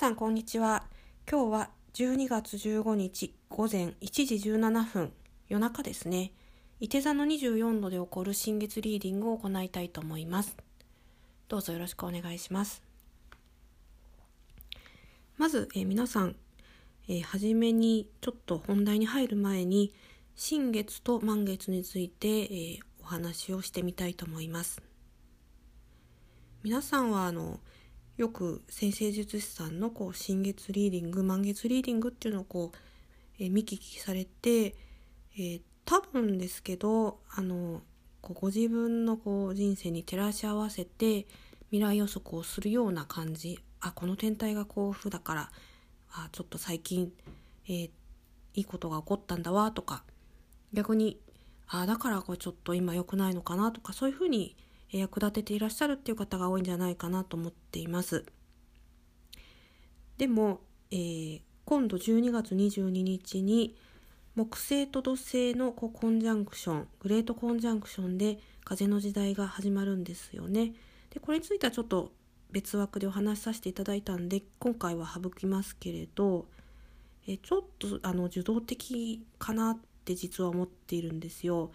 さんこんにちは。今日は12月15日午前1時17分夜中ですね。伊手座の24度で起こる新月リーディングを行いたいと思います。どうぞよろしくお願いします。まず、えー、皆さん、えー、初めにちょっと本題に入る前に新月と満月について、えー、お話をしてみたいと思います。皆さんはあのよく先生術師さんのこう新月リーディング満月リーディングっていうのをこう、えー、見聞きされて、えー、多分ですけどあのこうご自分のこう人生に照らし合わせて未来予測をするような感じあこの天体がこういう風だからあちょっと最近、えー、いいことが起こったんだわとか逆にあだからこれちょっと今良くないのかなとかそういうふうに役立てていらっしゃるっていう方が多いんじゃないかなと思っています。でも、えー、今度12月22日に木星と土星のコンジャンクショングレートコンジャンクションで風の時代が始まるんですよね。でこれについてはちょっと別枠でお話しさせていただいたんで今回は省きますけれどえちょっとあの受動的かなって実は思っているんですよ。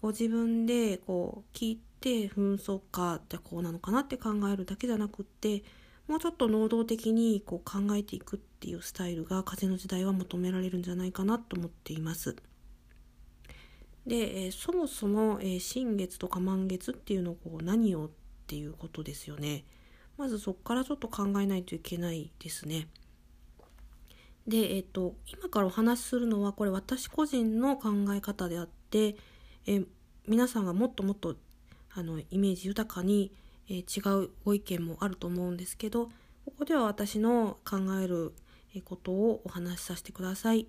ご自分でこう聞いて紛争かってこうなのかなって考えるだけじゃなくってもうちょっと能動的にこう考えていくっていうスタイルが風の時代は求められるんじゃないかなと思っています。で、え、そもそも、え、新月とか満月っていうのをこう何をっていうことですよね。まずそこからちょっと考えないといけないですね。で、えっ、と、今からお話しするのはこれ私個人の考え方であって、え皆さんがもっともっとあのイメージ豊かに、えー、違うご意見もあると思うんですけどここでは私の考えることをお話しさせてください。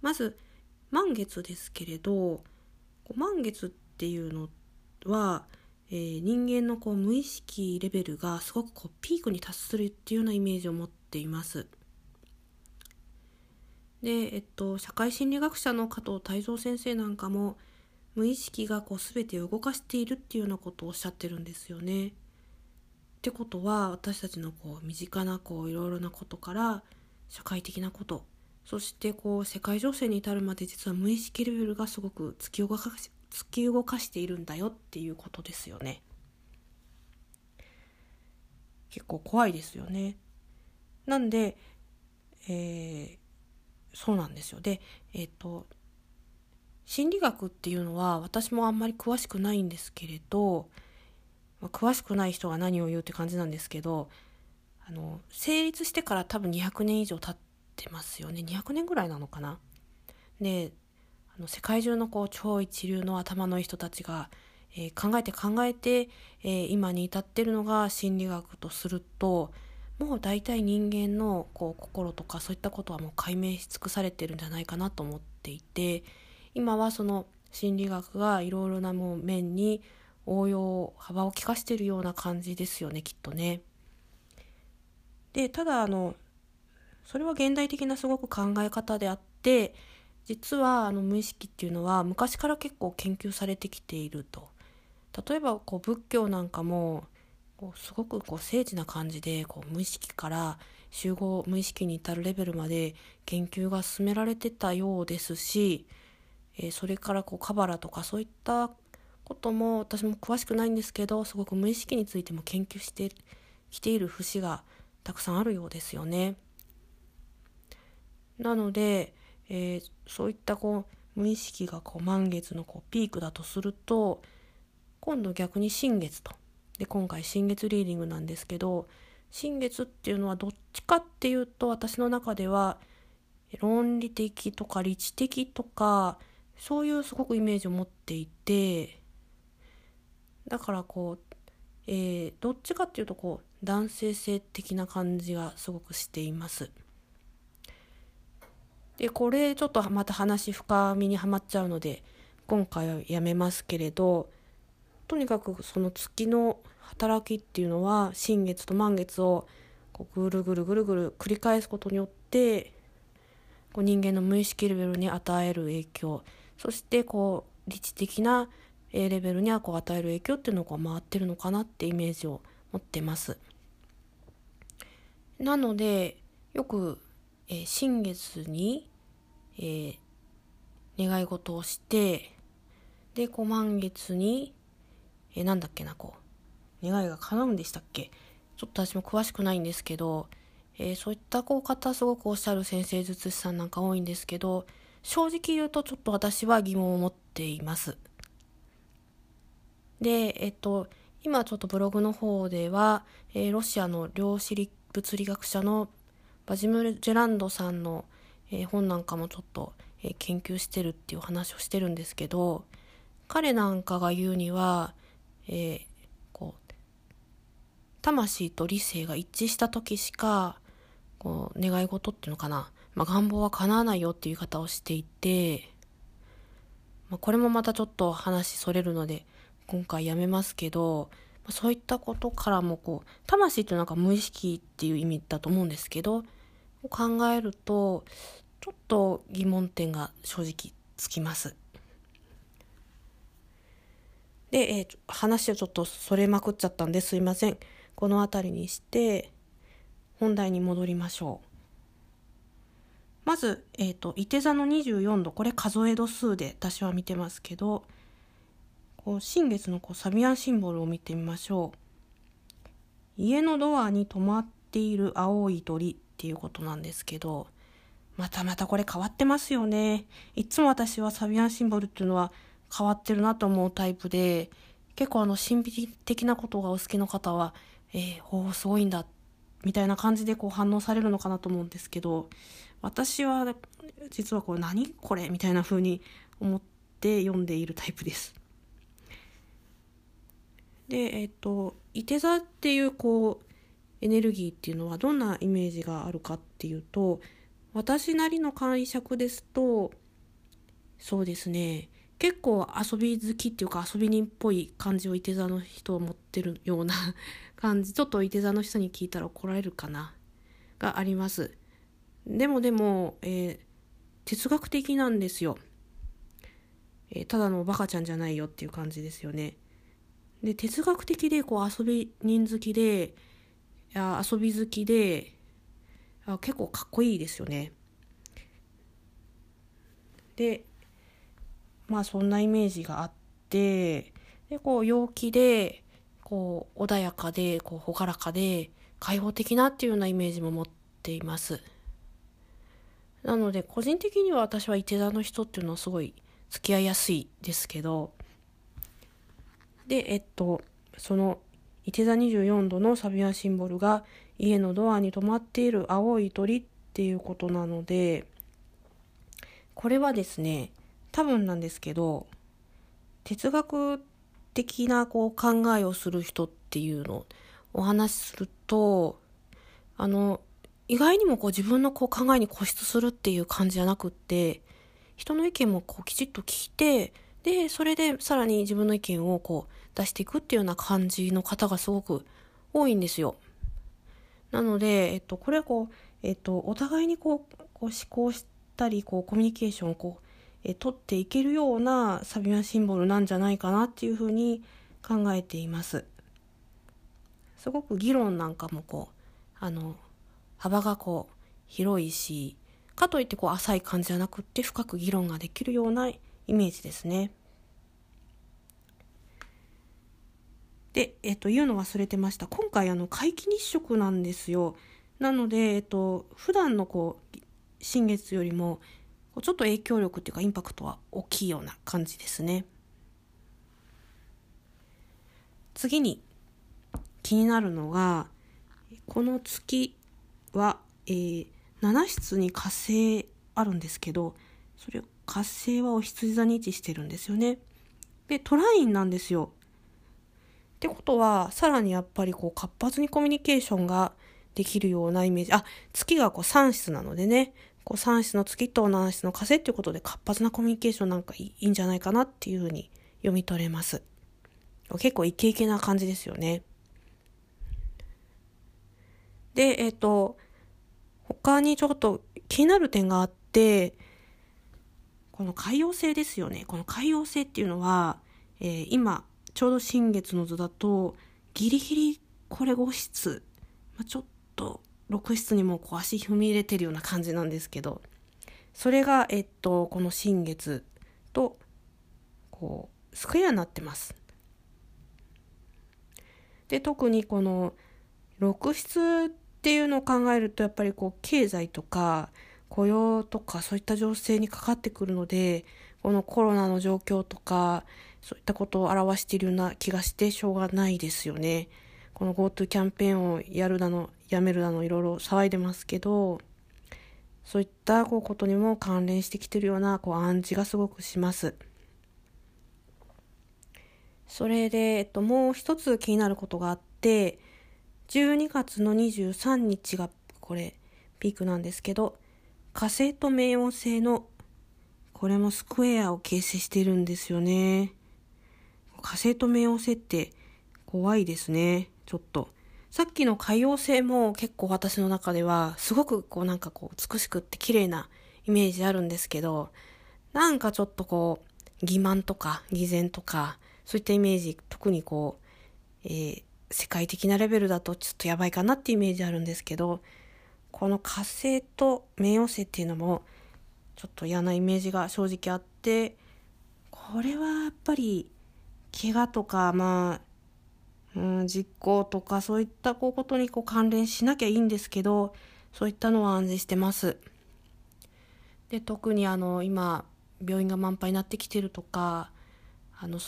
まず満月ですけれど満月っていうのは、えー、人間のこう無意識レベルがすごくこうピークに達するっていうようなイメージを持っています。で、えっと、社会心理学者の加藤泰造先生なんかも無意識がこう全て動かしているっていうようなことをおっしゃってるんですよね。ってことは私たちのこう身近なこういろいろなことから社会的なことそしてこう世界情勢に至るまで実は無意識レベルがすごく突き動かし突き動かしているんだよっていうことですよね。結構怖いですよね。なんで、えー、そうなんですよ。で、えっ、ー、と心理学っていうのは私もあんまり詳しくないんですけれど、まあ、詳しくない人が何を言うって感じなんですけどあの成立してから多分200年以上経ってますよね200年ぐらいなのかな。であの世界中のこう超一流の頭のいい人たちが、えー、考えて考えて、えー、今に至ってるのが心理学とするともう大体人間のこう心とかそういったことはもう解明し尽くされてるんじゃないかなと思っていて。今はその心理学がいろいろなもう面に応用幅を利かしているような感じですよねきっとね。でただあのそれは現代的なすごく考え方であって実はあの無意識っていうのは昔から結構研究されてきていると。例えばこう仏教なんかもこうすごくこう精緻な感じでこう無意識から集合無意識に至るレベルまで研究が進められてたようですしえー、それからこうカバラとかそういったことも私も詳しくないんですけどすごく無意識についても研究してきている節がたくさんあるようですよね。なので、えー、そういったこう無意識がこう満月のこうピークだとすると今度逆に新月とで今回新月リーディングなんですけど新月っていうのはどっちかっていうと私の中では論理的とか理知的とかそういうすごくイメージを持っていてだからこう、えー、どっちかっていうとこう男性性的な感じがすごくしています。でこれちょっとまた話深みにはまっちゃうので今回はやめますけれどとにかくその月の働きっていうのは新月と満月をこうぐるぐるぐるぐる繰り返すことによってこう人間の無意識レベルに与える影響そしてこう理知的なレベルにはこう与える影響っていうのが回ってるのかなってイメージを持ってます。なのでよく、えー、新月に、えー、願い事をしてでこう満月に、えー、なんだっけなこう願いが叶うんでしたっけ？ちょっと私も詳しくないんですけど、えー、そういったこう方すごくおっしゃる先生術師さんなんか多いんですけど正直言うとちょっと私は疑問を持っています。で、えっと、今ちょっとブログの方では、えー、ロシアの量子物理学者のバジム・ジェランドさんの、えー、本なんかもちょっと、えー、研究してるっていう話をしてるんですけど彼なんかが言うには、えー、こう魂と理性が一致した時しかこう願い事っていうのかな、まあ、願望は叶わないよっていう言い方をしていて、まあ、これもまたちょっと話それるので今回やめますけどそういったことからもこう魂っていうのは無意識っていう意味だと思うんですけど考えるとちょっと疑問点が正直つきます。で、えー、話をちょっとそれまくっちゃったんですいません。この辺りにして本題に戻りましょう。まず、えっ、ー、と、伊手座の24度、これ数え度数で私は見てますけど、こう新月のこうサビアンシンボルを見てみましょう。家のドアに止まっている青い鳥っていうことなんですけど、またまたこれ変わってますよね。いつも私はサビアンシンボルっていうのは変わってるなと思うタイプで、結構あの神秘的なことがお好きの方は、えー、おすごいんだって、みたいな感じでこう反応されるのかなと思うんですけど、私は実はこれ何これみたいな風に思って読んでいるタイプです。で、えっ、と、いて座っていうこう、エネルギーっていうのはどんなイメージがあるかっていうと、私なりの解釈ですと、そうですね、結構遊び好きっていうか遊び人っぽい感じをいて座の人を持ってるような感じ、ちょっといて座の人に聞いたら怒られるかな、があります。でもでも、えー、哲学的なんですよ。えー、ただのバカちゃんじゃないよっていう感じですよね。で哲学的でこう遊び人好きでや遊び好きであ結構かっこいいですよね。でまあそんなイメージがあってでこう陽気でこう穏やかでこう朗らかで開放的なっていうようなイメージも持っています。なので個人的には私は伊手座の人っていうのはすごい付き合いやすいですけどで、えっと、その、いて座24度のサビアシンボルが家のドアに止まっている青い鳥っていうことなので、これはですね、多分なんですけど、哲学的なこう考えをする人っていうのをお話しすると、あの、意外にもこう自分のこう考えに固執するっていう感じじゃなくって、人の意見もこうきちっと聞いて、で、それでさらに自分の意見をこう出していくっていうような感じの方がすごく多いんですよ。なので、えっと、これはこう、えっと、お互いにこう、こう思考したり、こう、コミュニケーションをこう、え取っていけるようなサビアンシンボルなんじゃないかなっていうふうに考えています。すごく議論なんかもこう、あの、幅がこう、広いし、かといってこう浅い感じじゃなくって深く議論ができるようなイメージですね。で、えっと、言うの忘れてました。今回、あの、皆既日食なんですよ。なので、えっと、普段のこう、新月よりも、ちょっと影響力っていうか、インパクトは大きいような感じですね。次に、気になるのが、この月は、えー、7室に火星あるんですけど、それ、火星はお羊座に位置してるんですよね。で、トラインなんですよ。ってことは、さらにやっぱりこう活発にコミュニケーションができるようなイメージ。あ、月がこう3室なのでね、こう3室の月と7室の火星っていうことで活発なコミュニケーションなんかいいんじゃないかなっていうふうに読み取れます。結構イケイケな感じですよね。で、えっ、ー、と、他にちょっと気になる点があって、この海洋星ですよね。この海洋星っていうのは、えー、今、ちょうど新月の図だと、ギリギリこれ5室、まあ、ちょっと6室にもこう足踏み入れてるような感じなんですけどそれが、えっと、この新月とこうスクエアになってます。で特にこの6室っていうのを考えるとやっぱりこう経済とか雇用とかそういった情勢にかかってくるのでこのコロナの状況とかそういったことを表しているような気がしてしょうがないですよね。この GoTo キャンペーンをやるだのやめるだのいろいろ騒いでますけどそういったこうことにも関連してきてるようなこう暗示がすごくします。それで、えっと、もう一つ気になることがあって12月の23日がこれピークなんですけど火星と冥王星のこれもスクエアを形成してるんですよね。火星と冥王星って怖いですね。ちょっと。さっきの海洋星も結構私の中ではすごくこうなんかこう美しくって綺麗なイメージあるんですけど、なんかちょっとこう欺瞞とか偽善とかそういったイメージ、特にこう、えー、世界的なレベルだとちょっとやばいかなっていうイメージあるんですけど、この火星と冥王星っていうのもちょっと嫌なイメージが正直あってこれはやっぱり怪我とかまあ、うん、実行とかそういったことにこう関連しなきゃいいんですけどそういったのは安心してます。で特にあの今病院が満杯になってきてるとかあの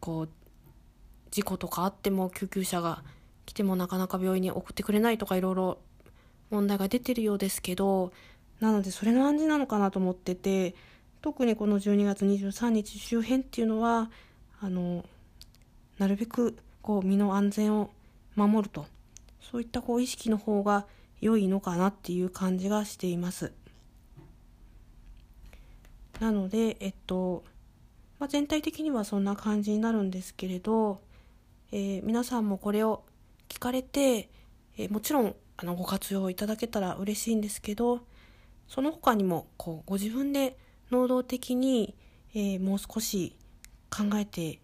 こう事故とかあっても救急車が来てもなかなか病院に送ってくれないとかいろいろ問題が出てるようですけどなのでそれの暗示なのかなと思ってて特にこの12月23日周辺っていうのはあのなるべくこう身の安全を守るとそういったこう意識の方が良いのかなっていう感じがしています。なので、えっとまあ、全体的にはそんな感じになるんですけれど、えー、皆さんもこれを聞かれて、えー、もちろんあのご活用いただけたら嬉しいんですけどその他にもこうご自分で能動的に、えー、もう少し考えて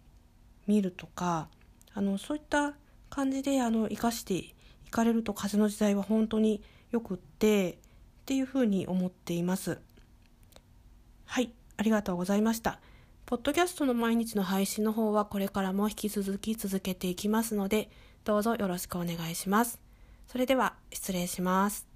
みるとかあのそういった感じであの生かしていかれると風の時代は本当によくってっていうふうに思っています。はいありがとうございました。ポッドキャストの毎日の配信の方はこれからも引き続き続けていきますのでどうぞよろしくお願いします。それでは失礼します。